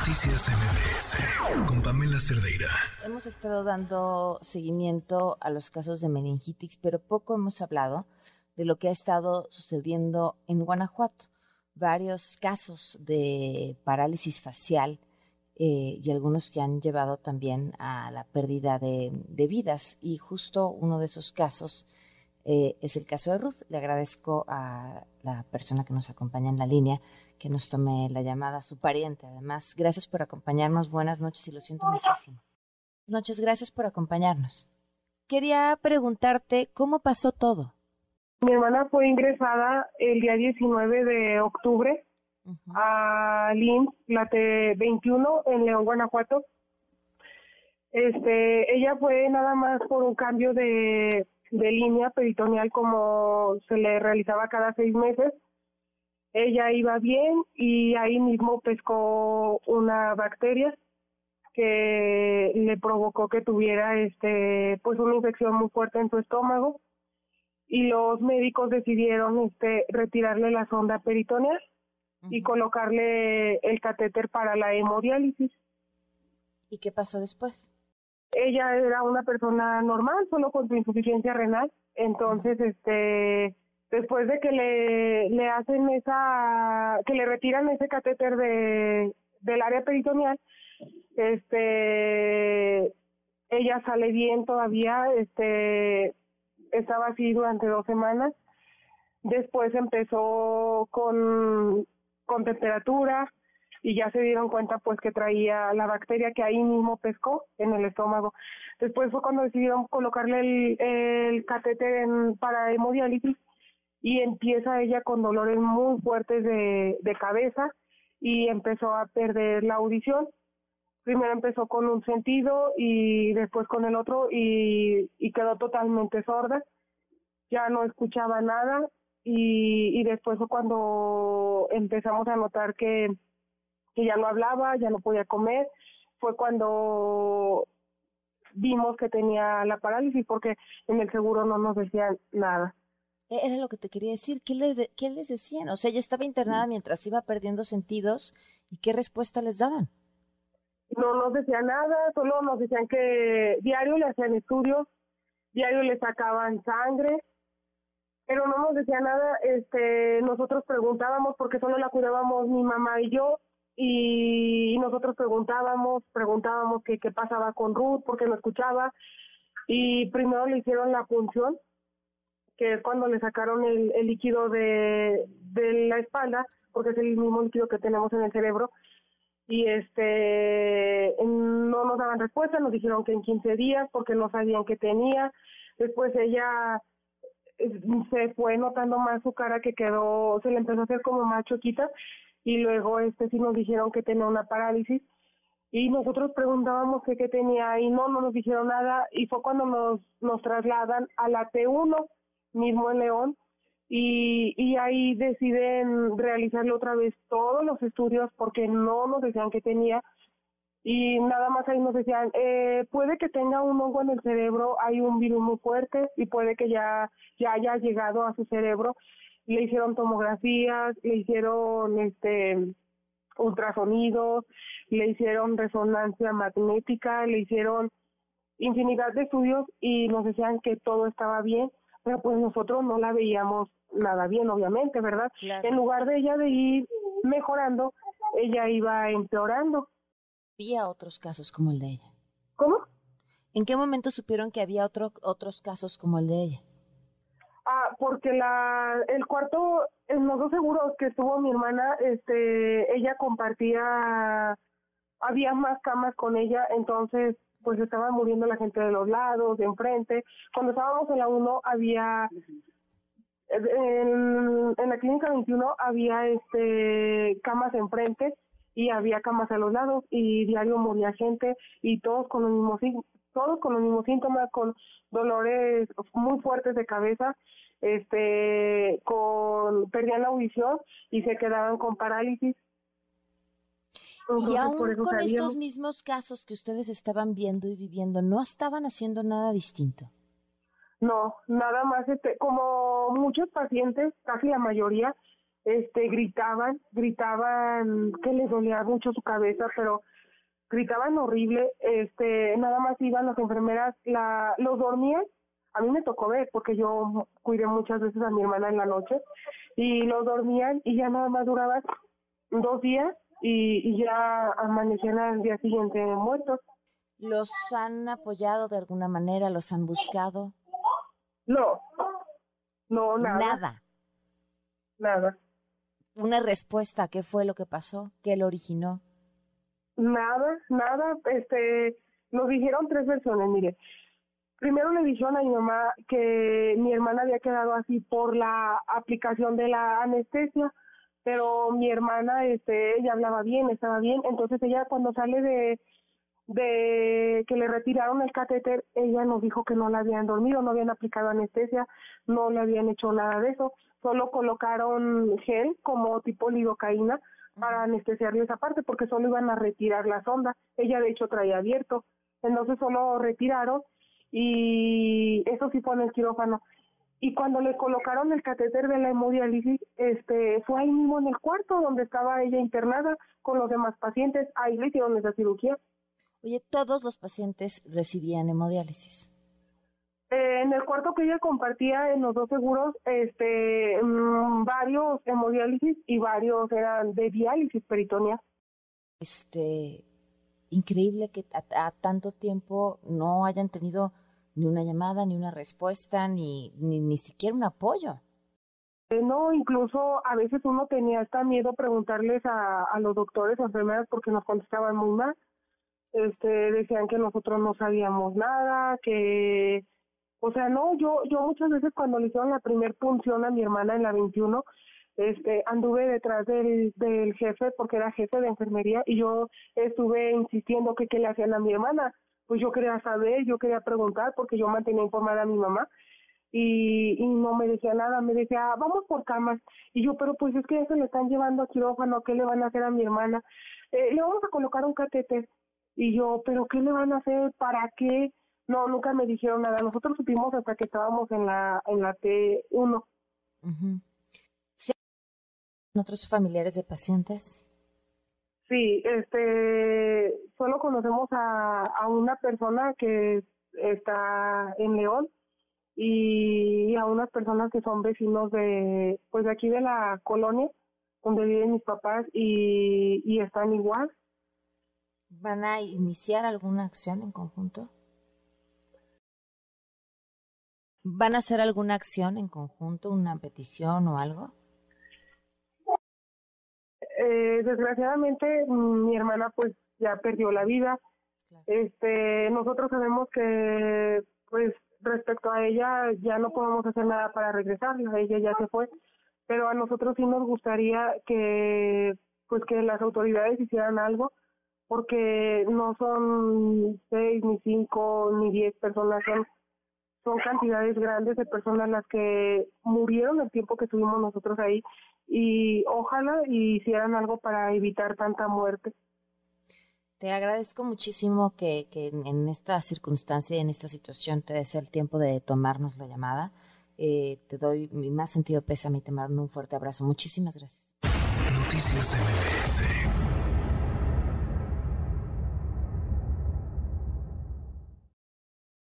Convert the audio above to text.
Noticias MBS con Pamela Cerdeira. Hemos estado dando seguimiento a los casos de meningitis, pero poco hemos hablado de lo que ha estado sucediendo en Guanajuato. Varios casos de parálisis facial eh, y algunos que han llevado también a la pérdida de, vidas. Y justo uno de esos casos eh, es el caso de Ruth. Le agradezco a la persona que nos acompaña en la línea que nos tome la llamada, su pariente además. Gracias por acompañarnos. Buenas noches y lo siento muchísimo. Buenas noches, gracias por acompañarnos. Quería preguntarte cómo pasó todo. Mi hermana fue ingresada el día 19 de octubre a LIMS, la T21 en León, Guanajuato. Este, ella fue nada más por un cambio de, de línea peritoneal como se le realizaba cada seis meses ella iba bien y ahí mismo pescó una bacteria que le provocó que tuviera este pues una infección muy fuerte en su estómago y los médicos decidieron este retirarle la sonda peritoneal y colocarle el catéter para la hemodiálisis. ¿Y qué pasó después? Ella era una persona normal, solo con su insuficiencia renal, entonces este después de que le, le hacen esa, que le retiran ese catéter de, del área peritoneal, este, ella sale bien todavía, este, estaba así durante dos semanas, después empezó con, con temperatura y ya se dieron cuenta pues que traía la bacteria que ahí mismo pescó en el estómago. Después fue cuando decidieron colocarle el, el catéter en, para hemodiálisis y empieza ella con dolores muy fuertes de, de cabeza y empezó a perder la audición. Primero empezó con un sentido y después con el otro y, y quedó totalmente sorda. Ya no escuchaba nada y, y después fue cuando empezamos a notar que, que ya no hablaba, ya no podía comer. Fue cuando vimos que tenía la parálisis porque en el seguro no nos decían nada. E-, era lo que te quería decir. ¿Qué, le, ¿Qué les decían? O sea, ella estaba internada mientras iba perdiendo sentidos. ¿Y qué respuesta les daban? No nos decían nada, solo nos decían que diario le hacían estudios, diario le sacaban sangre, pero no nos decía nada. Este, nosotros preguntábamos porque solo la cuidábamos mi mamá y yo y nosotros preguntábamos, preguntábamos qué qué pasaba con Ruth porque no escuchaba y primero le hicieron la punción que es cuando le sacaron el, líquido de, de la espalda, porque es el mismo líquido que tenemos en el cerebro, y este no nos daban respuesta, nos dijeron que en 15 días porque no sabían qué tenía. Después ella eh, se fue notando más su cara que quedó, se le empezó a hacer como más choquita y luego este sí nos dijeron que tenía una parálisis y nosotros preguntábamos qué tenía y no, no nos dijeron nada y fue cuando nos, nos trasladan a la T1 mismo en León, y, y ahí deciden realizarle otra vez todos los estudios porque no nos decían que tenía y nada más ahí nos decían eh, puede que tenga un hongo en el cerebro hay un virus muy fuerte y puede que ya ya haya llegado a su cerebro. Le hicieron tomografías le hicieron este ultrasonidos le hicieron resonancia magnética le hicieron infinidad de estudios y nos decían que todo estaba bien pero pues nosotros no la veíamos nada bien, obviamente, ¿verdad? En lugar de ella de ir mejorando, ella iba empeorando. Había otros casos como el de ella. ¿Cómo? ¿En qué momento supieron que había otro, otros casos como el de ella? Ah, porque la, el cuarto, en los dos seguros que estuvo mi hermana, este, ella compartía, había más camas con ella, entonces pues estaba muriendo la gente de los lados, de enfrente. Cuando estábamos en la 1 había en, en, la clínica 21 había este camas enfrente y había camas a los lados y diario moría gente y todos con los mismos todos con los mismos síntomas con dolores muy fuertes de cabeza este con perdían la audición y se quedaban con parálisis y aún con estos mismos casos que ustedes estaban viendo y viviendo, ¿no estaban haciendo nada distinto? No, nada más, este, como muchos pacientes, casi la mayoría, este, gritaban, gritaban que les dolía mucho su cabeza, pero gritaban horrible, este, nada más iban las enfermeras, la, los dormían, a mí me tocó ver porque yo cuidé muchas veces a mi hermana en la noche y los dormían y ya nada más duraban dos días y, ya amanecían al día siguiente muertos. ¿Los han apoyado de alguna manera? ¿Los han buscado? No, no, nada. Nada. Nada. Una respuesta, ¿qué fue lo que pasó? ¿Qué lo originó? Nada, nada, este, nos dijeron tres versiones, mire. Primero le dijeron a mi mamá que mi hermana había quedado así por la aplicación de la anestesia, pero mi hermana, este, ella hablaba bien, estaba bien, entonces ella cuando sale de, de que le retiraron el catéter, ella nos dijo que no la habían dormido, no habían aplicado anestesia, no le habían hecho nada de eso, solo colocaron gel como tipo lidocaína, para anestesiarle esa parte porque solo iban a retirar la sonda. Ella de hecho traía abierto. Entonces solo retiraron y eso sí fue en el quirófano. Y cuando le colocaron el catéter de la hemodiálisis, este, fue ahí mismo en el cuarto donde estaba ella internada con los demás pacientes. Ahí le hicieron esa cirugía. Oye, todos los pacientes recibían hemodiálisis. Eh, en el cuarto que ella compartía en los dos seguros, este, mm, varios hemodiálisis y varios eran de diálisis peritoneal. Este, increíble que a, tanto tiempo no hayan tenido ni una llamada, ni una respuesta, ni, ni, ni siquiera un apoyo. Eh, no, incluso a veces uno tenía hasta miedo preguntarles a, a los doctores o enfermeras porque nos contestaban muy mal. Este, decían que nosotros no sabíamos nada, que o sea, no, yo yo muchas veces cuando le hicieron la primer punción a mi hermana en la 21, este, anduve detrás del, del jefe porque era jefe de enfermería y yo estuve insistiendo que qué le hacían a mi hermana. Pues yo quería saber, yo quería preguntar porque yo mantenía informada a mi mamá y, y no me decía nada, me decía, vamos por camas. Y yo, pero pues es que ya se le están llevando a quirófano, ¿qué le van a hacer a mi hermana? Eh, le vamos a colocar un catéter. Y yo, pero ¿qué le van a hacer? ¿Para qué? No, nunca me dijeron nada. Nosotros supimos hasta que estábamos en la en la T1. ¿Otros familiares de pacientes? Sí, este, solo conocemos a, a una persona que está en León y a unas personas que son vecinos de, pues de aquí de la colonia donde viven mis papás y, y están igual. ¿Van a iniciar alguna acción en conjunto? ¿Van a hacer alguna acción en conjunto, una petición o algo? Eh, desgraciadamente mi hermana pues ya perdió la vida. Este, nosotros sabemos que pues respecto a ella ya no podemos hacer nada para regresarla, ella ya se fue, pero a nosotros sí nos gustaría que pues que las autoridades hicieran algo porque no son seis ni cinco ni diez personas, son son cantidades grandes de personas las que murieron el tiempo que estuvimos nosotros ahí y ojalá hicieran algo para evitar tanta muerte. Te agradezco muchísimo que, que en esta circunstancia, en esta situación, te des el tiempo de tomarnos la llamada. Eh, te doy mi más sentido pésame y te mando un fuerte abrazo. Muchísimas gracias. Noticias MBS